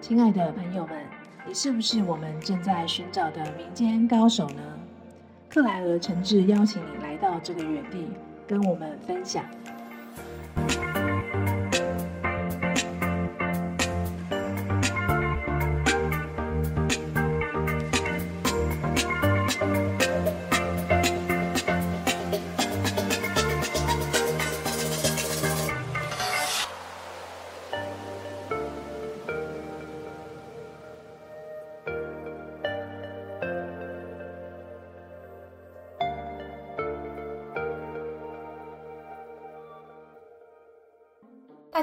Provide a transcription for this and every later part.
亲爱的朋友们，你是不是我们正在寻找的民间高手呢？克莱尔诚挚邀请你来到这个园地，跟我们分享。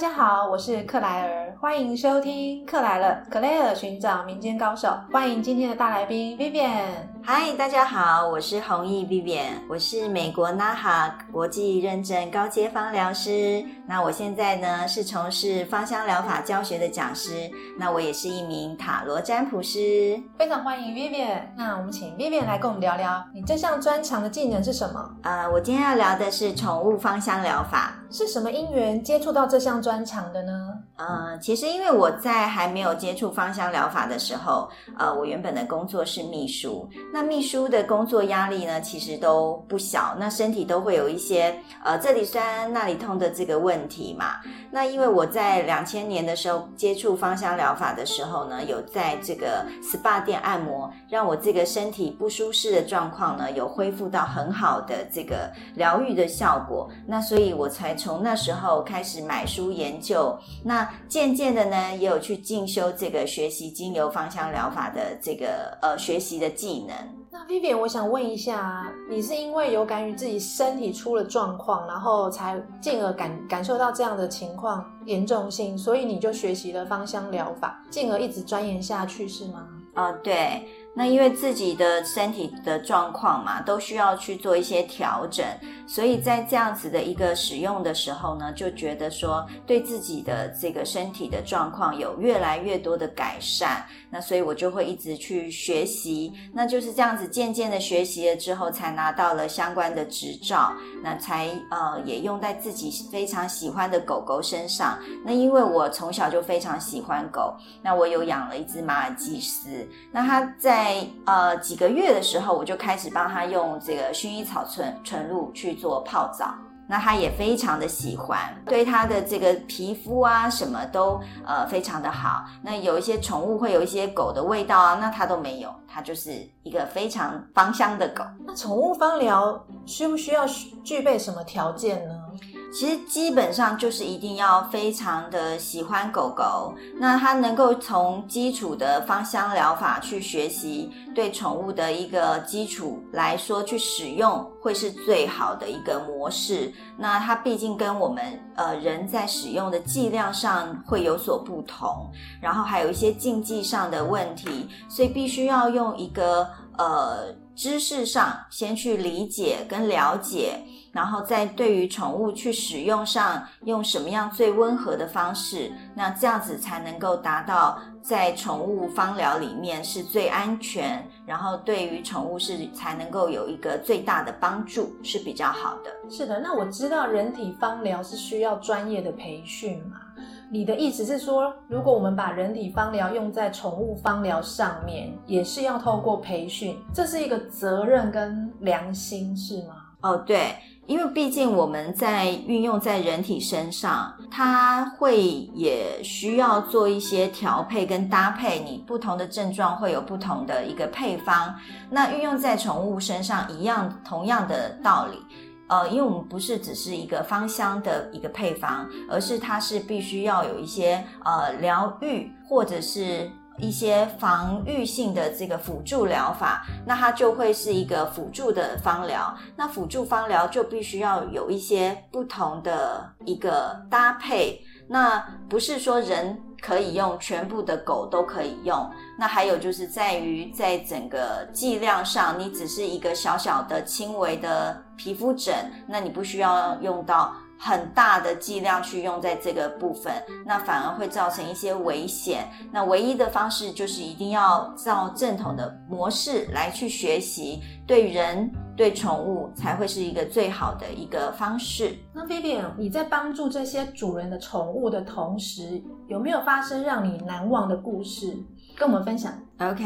家好，我是克莱尔，欢迎收听克莱了克莱尔寻找民间高手。欢迎今天的大来宾 Vivian。嗨，大家好，我是弘毅 Vivian，我是美国 NAHA 国际认证高阶芳疗师。那我现在呢是从事芳香疗法教学的讲师，那我也是一名塔罗占卜师。非常欢迎 Vivian。那我们请 Vivian 来跟我们聊聊，你这项专长的技能是什么？呃，我今天要聊的是宠物芳香疗法。是什么因缘接触到这项专长的呢？呃，其实因为我在还没有接触芳香疗法的时候，呃，我原本的工作是秘书。那秘书的工作压力呢，其实都不小。那身体都会有一些呃这里酸那里痛的这个问题嘛。那因为我在两千年的时候接触芳香疗法的时候呢，有在这个 SPA 店按摩，让我这个身体不舒适的状况呢，有恢复到很好的这个疗愈的效果。那所以我才从那时候开始买书研究。那渐渐的呢，也有去进修这个学习精油芳香疗法的这个呃学习的技能。那 Vivian，我想问一下，你是因为有感于自己身体出了状况，然后才进而感感受到这样的情况严重性，所以你就学习了芳香疗法，进而一直钻研下去，是吗？哦，对。那因为自己的身体的状况嘛，都需要去做一些调整，所以在这样子的一个使用的时候呢，就觉得说对自己的这个身体的状况有越来越多的改善。那所以我就会一直去学习，那就是这样子渐渐的学习了之后，才拿到了相关的执照，那才呃也用在自己非常喜欢的狗狗身上。那因为我从小就非常喜欢狗，那我有养了一只马尔济斯，那它在在呃几个月的时候，我就开始帮他用这个薰衣草纯纯露去做泡澡，那他也非常的喜欢，对他的这个皮肤啊什么都呃非常的好。那有一些宠物会有一些狗的味道啊，那他都没有，他就是一个非常芳香的狗。那宠物芳疗需不需要具备什么条件呢？其实基本上就是一定要非常的喜欢狗狗，那它能够从基础的芳香疗法去学习，对宠物的一个基础来说去使用，会是最好的一个模式。那它毕竟跟我们呃人在使用的剂量上会有所不同，然后还有一些禁忌上的问题，所以必须要用一个呃知识上先去理解跟了解。然后在对于宠物去使用上，用什么样最温和的方式，那这样子才能够达到在宠物芳疗里面是最安全，然后对于宠物是才能够有一个最大的帮助，是比较好的。是的，那我知道人体芳疗是需要专业的培训嘛？你的意思是说，如果我们把人体芳疗用在宠物芳疗上面，也是要透过培训，这是一个责任跟良心，是吗？哦，对。因为毕竟我们在运用在人体身上，它会也需要做一些调配跟搭配。你不同的症状会有不同的一个配方。那运用在宠物身上一样，同样的道理。呃，因为我们不是只是一个芳香的一个配方，而是它是必须要有一些呃疗愈或者是。一些防御性的这个辅助疗法，那它就会是一个辅助的方疗。那辅助方疗就必须要有一些不同的一个搭配。那不是说人可以用，全部的狗都可以用。那还有就是在于在整个剂量上，你只是一个小小的轻微的皮肤疹，那你不需要用到。很大的剂量去用在这个部分，那反而会造成一些危险。那唯一的方式就是一定要照正统的模式来去学习，对人。对宠物才会是一个最好的一个方式。那 Vivian，你在帮助这些主人的宠物的同时，有没有发生让你难忘的故事？跟我们分享。OK，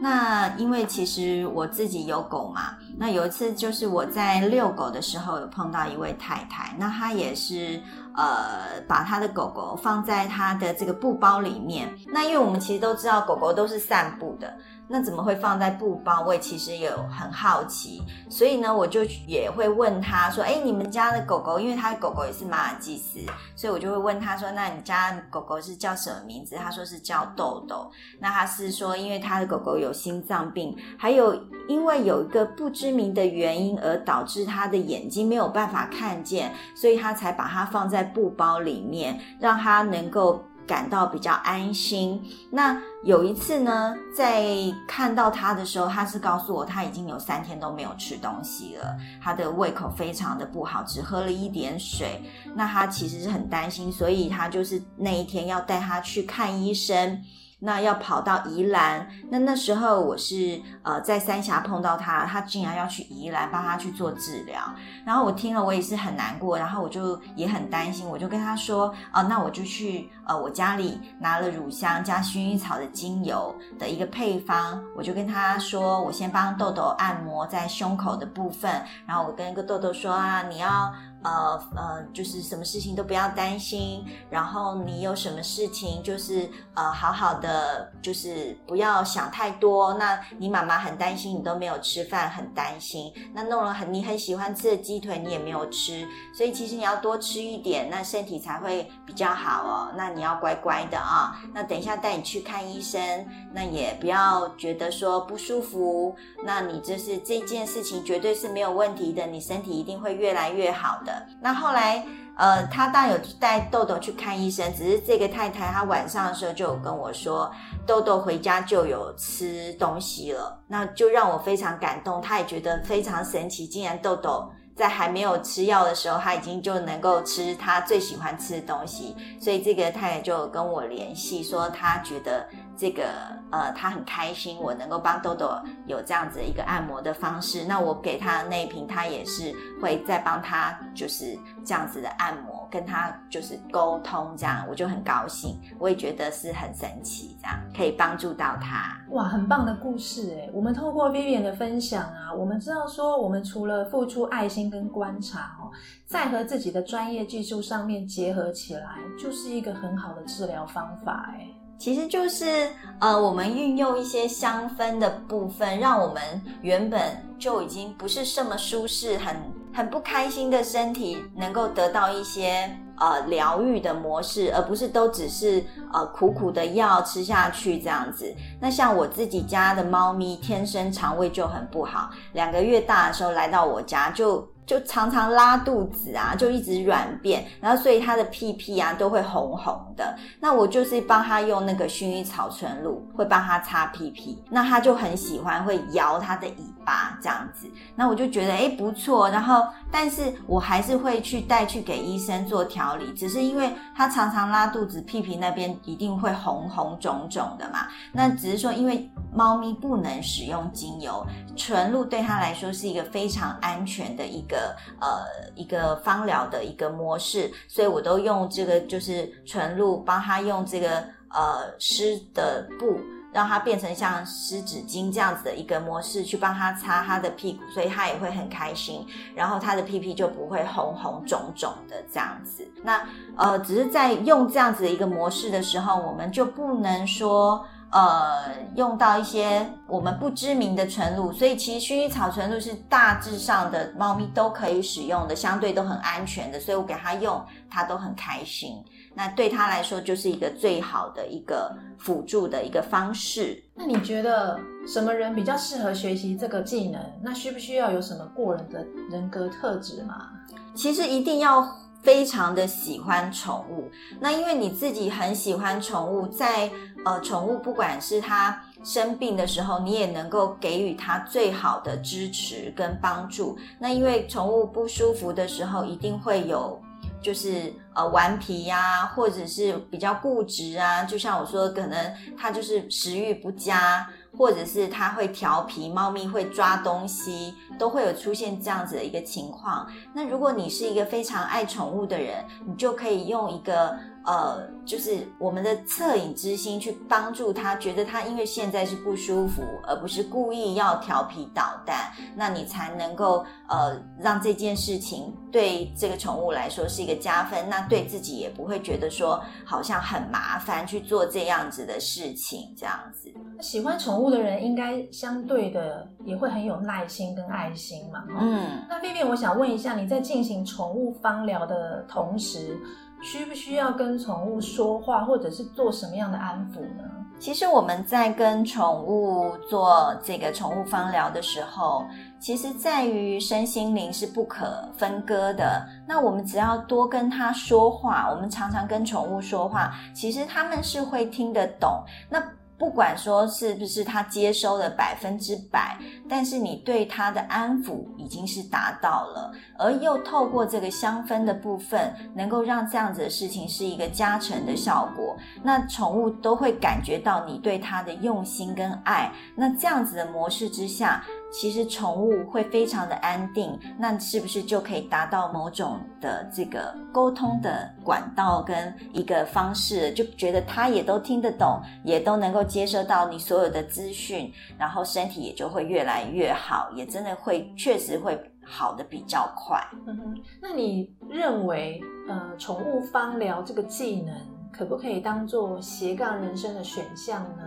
那因为其实我自己有狗嘛，那有一次就是我在遛狗的时候有碰到一位太太，那她也是呃把她的狗狗放在她的这个布包里面。那因为我们其实都知道狗狗都是散步的。那怎么会放在布包？我其实有很好奇，所以呢，我就也会问他说：“哎，你们家的狗狗，因为他的狗狗也是马尔济斯，所以我就会问他说：那你家狗狗是叫什么名字？他说是叫豆豆。那他是说，因为他的狗狗有心脏病，还有因为有一个不知名的原因而导致他的眼睛没有办法看见，所以他才把它放在布包里面，让他能够。”感到比较安心。那有一次呢，在看到他的时候，他是告诉我他已经有三天都没有吃东西了，他的胃口非常的不好，只喝了一点水。那他其实是很担心，所以他就是那一天要带他去看医生。那要跑到宜兰，那那时候我是呃在三峡碰到他，他竟然要去宜兰帮他去做治疗，然后我听了我也是很难过，然后我就也很担心，我就跟他说，哦，那我就去呃我家里拿了乳香加薰衣草的精油的一个配方，我就跟他说，我先帮豆豆按摩在胸口的部分，然后我跟一个豆豆说啊，你要。呃呃，就是什么事情都不要担心，然后你有什么事情就是呃好好的，就是不要想太多。那你妈妈很担心，你都没有吃饭，很担心。那弄了很你很喜欢吃的鸡腿，你也没有吃，所以其实你要多吃一点，那身体才会比较好哦。那你要乖乖的啊。那等一下带你去看医生，那也不要觉得说不舒服。那你就是这件事情绝对是没有问题的，你身体一定会越来越好的。那后来，呃，他大有带豆豆去看医生，只是这个太太她晚上的时候就有跟我说，豆豆回家就有吃东西了，那就让我非常感动，他也觉得非常神奇，竟然豆豆在还没有吃药的时候，他已经就能够吃他最喜欢吃的东西，所以这个太太就跟我联系说，他觉得。这个呃，他很开心，我能够帮豆豆有这样子一个按摩的方式。那我给他的那一瓶，他也是会再帮他就是这样子的按摩，跟他就是沟通，这样我就很高兴。我也觉得是很神奇，这样可以帮助到他。哇，很棒的故事哎！我们透过 Vivian 的分享啊，我们知道说，我们除了付出爱心跟观察哦，在和自己的专业技术上面结合起来，就是一个很好的治疗方法哎。其实就是呃，我们运用一些香氛的部分，让我们原本就已经不是这么舒适、很很不开心的身体，能够得到一些呃疗愈的模式，而不是都只是呃苦苦的药吃下去这样子。那像我自己家的猫咪，天生肠胃就很不好，两个月大的时候来到我家就。就常常拉肚子啊，就一直软便，然后所以它的屁屁啊都会红红的。那我就是帮他用那个薰衣草纯露，会帮他擦屁屁。那他就很喜欢，会摇他的尾吧这样子。那我就觉得哎不错。然后，但是我还是会去带去给医生做调理，只是因为他常常拉肚子，屁屁那边一定会红红肿肿的嘛。那只是说，因为猫咪不能使用精油，纯露对他来说是一个非常安全的一个。呃，一个芳疗的一个模式，所以我都用这个就是纯露帮他用这个呃湿的布，让他变成像湿纸巾这样子的一个模式去帮他擦他的屁股，所以他也会很开心，然后他的屁屁就不会红红肿肿的这样子。那呃，只是在用这样子的一个模式的时候，我们就不能说。呃，用到一些我们不知名的纯露，所以其实薰衣草纯露是大致上的猫咪都可以使用的，相对都很安全的，所以我给它用，它都很开心。那对它来说就是一个最好的一个辅助的一个方式。那你觉得什么人比较适合学习这个技能？那需不需要有什么过人的人格特质吗？其实一定要。非常的喜欢宠物，那因为你自己很喜欢宠物，在呃宠物不管是它生病的时候，你也能够给予它最好的支持跟帮助。那因为宠物不舒服的时候，一定会有就是呃顽皮呀，或者是比较固执啊，就像我说，可能它就是食欲不佳。或者是它会调皮，猫咪会抓东西，都会有出现这样子的一个情况。那如果你是一个非常爱宠物的人，你就可以用一个。呃，就是我们的恻隐之心去帮助他，觉得他因为现在是不舒服，而不是故意要调皮捣蛋，那你才能够呃让这件事情对这个宠物来说是一个加分，那对自己也不会觉得说好像很麻烦去做这样子的事情，这样子。喜欢宠物的人应该相对的也会很有耐心跟爱心嘛。嗯，那 B B，我想问一下，你在进行宠物芳疗的同时。需不需要跟宠物说话，或者是做什么样的安抚呢？其实我们在跟宠物做这个宠物方疗的时候，其实在于身心灵是不可分割的。那我们只要多跟它说话，我们常常跟宠物说话，其实他们是会听得懂。那不管说是不是他接收的百分之百，但是你对他的安抚已经是达到了，而又透过这个香氛的部分，能够让这样子的事情是一个加成的效果，那宠物都会感觉到你对它的用心跟爱，那这样子的模式之下。其实宠物会非常的安定，那是不是就可以达到某种的这个沟通的管道跟一个方式？就觉得它也都听得懂，也都能够接收到你所有的资讯，然后身体也就会越来越好，也真的会确实会好的比较快。嗯哼，那你认为呃，宠物芳疗这个技能可不可以当做斜杠人生的选项呢？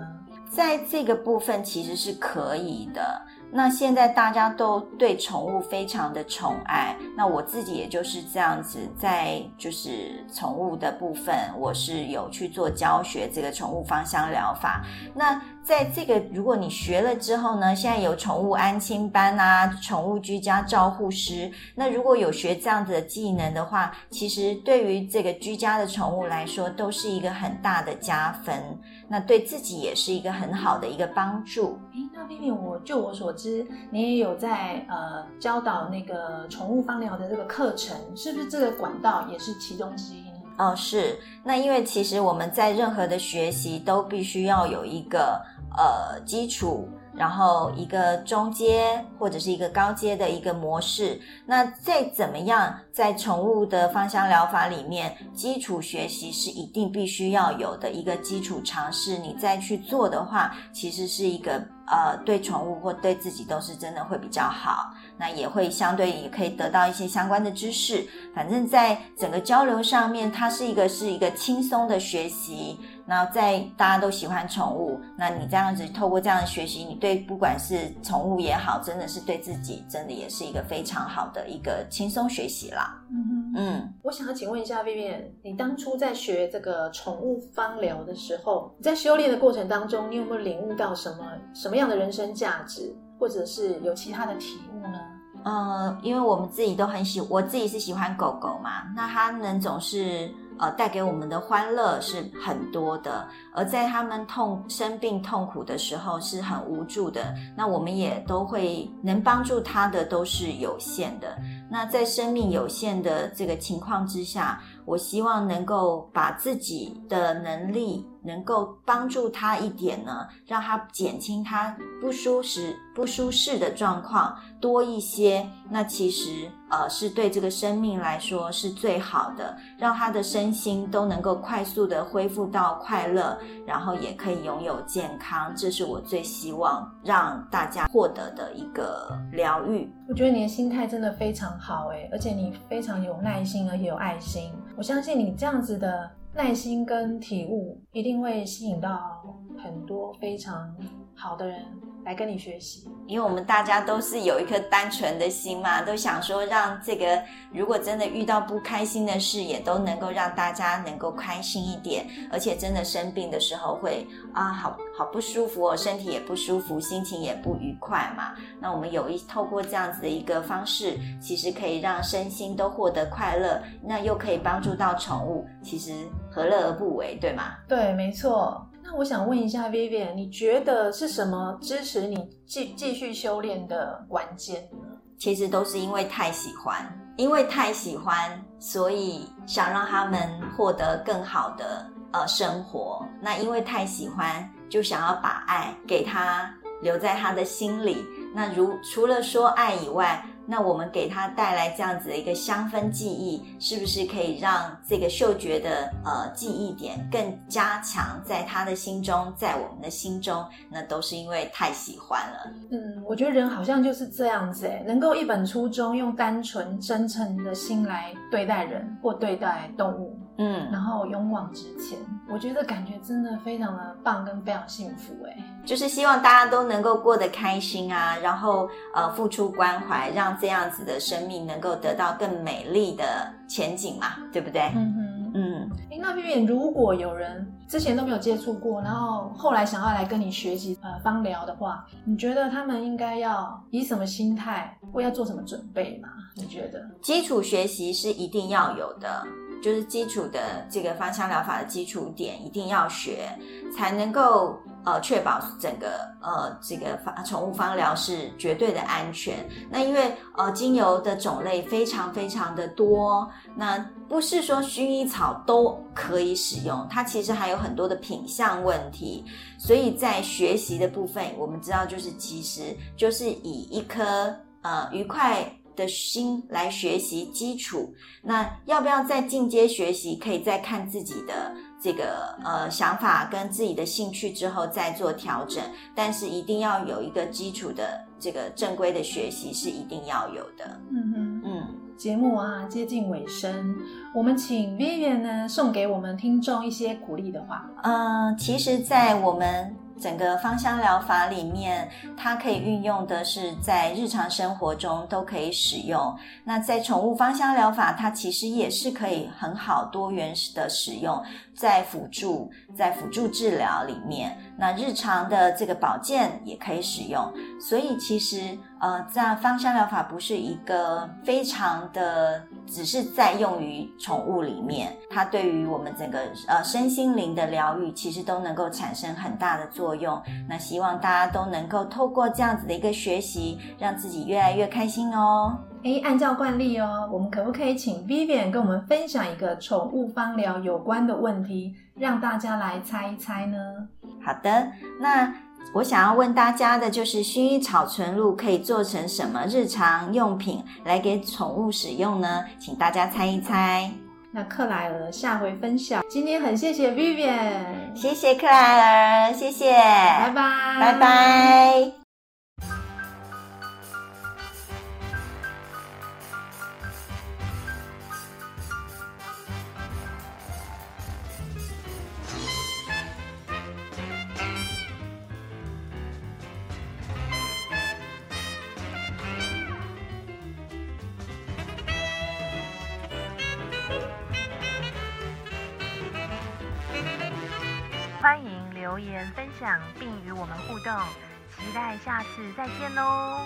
在这个部分其实是可以的。那现在大家都对宠物非常的宠爱，那我自己也就是这样子，在就是宠物的部分，我是有去做教学，这个宠物芳香疗法。那在这个如果你学了之后呢，现在有宠物安亲班啊，宠物居家照护师。那如果有学这样子的技能的话，其实对于这个居家的宠物来说，都是一个很大的加分。那对自己也是一个很好的一个帮助。诶，那 v i，我就我所知，你也有在呃教导那个宠物放疗的这个课程，是不是这个管道也是其中之一呢？哦，是。那因为其实我们在任何的学习都必须要有一个呃基础。然后一个中阶或者是一个高阶的一个模式，那再怎么样，在宠物的芳香疗法里面，基础学习是一定必须要有的一个基础尝试，你再去做的话，其实是一个呃对宠物或对自己都是真的会比较好，那也会相对也可以得到一些相关的知识，反正在整个交流上面，它是一个是一个轻松的学习。那在大家都喜欢宠物，那你这样子透过这样的学习，你对不管是宠物也好，真的是对自己，真的也是一个非常好的一个轻松学习啦。嗯，嗯，我想要请问一下 Vivian，你当初在学这个宠物芳疗的时候，在修炼的过程当中，你有没有领悟到什么什么样的人生价值，或者是有其他的体悟呢？嗯，因为我们自己都很喜，我自己是喜欢狗狗嘛，那它能总是。呃，带给我们的欢乐是很多的，而在他们痛生病痛苦的时候是很无助的。那我们也都会能帮助他的都是有限的。那在生命有限的这个情况之下，我希望能够把自己的能力能够帮助他一点呢，让他减轻他不舒适不舒适的状况多一些。那其实。呃，是对这个生命来说是最好的，让他的身心都能够快速的恢复到快乐，然后也可以拥有健康，这是我最希望让大家获得的一个疗愈。我觉得你的心态真的非常好，哎，而且你非常有耐心，而且有爱心。我相信你这样子的耐心跟体悟，一定会吸引到很多非常好的人。来跟你学习，因为我们大家都是有一颗单纯的心嘛，都想说让这个如果真的遇到不开心的事，也都能够让大家能够开心一点，而且真的生病的时候会啊，好好不舒服哦，身体也不舒服，心情也不愉快嘛。那我们有一透过这样子的一个方式，其实可以让身心都获得快乐，那又可以帮助到宠物，其实何乐而不为，对吗？对，没错。那我想问一下 Vivian，你觉得是什么支持你继继续修炼的关键呢？其实都是因为太喜欢，因为太喜欢，所以想让他们获得更好的呃生活。那因为太喜欢，就想要把爱给他留在他的心里。那如除了说爱以外，那我们给他带来这样子的一个香氛记忆，是不是可以让这个嗅觉的呃记忆点更加强在他的心中，在我们的心中？那都是因为太喜欢了。嗯，我觉得人好像就是这样子，哎，能够一本初衷，用单纯真诚的心来对待人或对待动物，嗯，然后勇往直前，我觉得感觉真的非常的棒跟非常幸福，哎，就是希望大家都能够过得开心啊，然后呃付出关怀，让这样子的生命能够得到更美丽的前景嘛，对不对？嗯哼，嗯，哎，那 Vivian，如果有人之前都没有接触过，然后后来想要来跟你学习呃芳疗的话，你觉得他们应该要以什么心态，或要做什么准备吗？你觉得？基础学习是一定要有的，就是基础的这个芳香疗法的基础点一定要学，才能够呃确保整个呃这个芳宠物芳疗是绝对的安全。那因为呃精油的种类非常非常的多，那不是说薰衣草都可以使用，它其实还有很多的品相问题。所以在学习的部分，我们知道就是其实就是以一颗呃愉快。的心来学习基础，那要不要再进阶学习？可以再看自己的这个呃想法跟自己的兴趣之后再做调整，但是一定要有一个基础的这个正规的学习是一定要有的。嗯哼。嗯，节目啊接近尾声，我们请 Vivian 呢送给我们听众一些鼓励的话。呃，其实，在我们整个芳香疗法里面，它可以运用的是在日常生活中都可以使用。那在宠物芳香疗法，它其实也是可以很好多元的使用，在辅助在辅助治疗里面，那日常的这个保健也可以使用。所以其实呃，在芳香疗法不是一个非常的只是在用于宠物里面，它对于我们整个呃身心灵的疗愈，其实都能够产生很大的作用。那希望大家都能够透过这样子的一个学习，让自己越来越开心哦。哎，按照惯例哦，我们可不可以请 Vivian 跟我们分享一个宠物芳疗有关的问题，让大家来猜一猜呢？好的，那我想要问大家的就是薰衣草纯露可以做成什么日常用品来给宠物使用呢？请大家猜一猜。那克莱尔下回分享。今天很谢谢 Vivian，谢谢克莱尔，谢谢，拜拜，拜拜。欢迎留言分享并与我们互动，期待下次再见喽！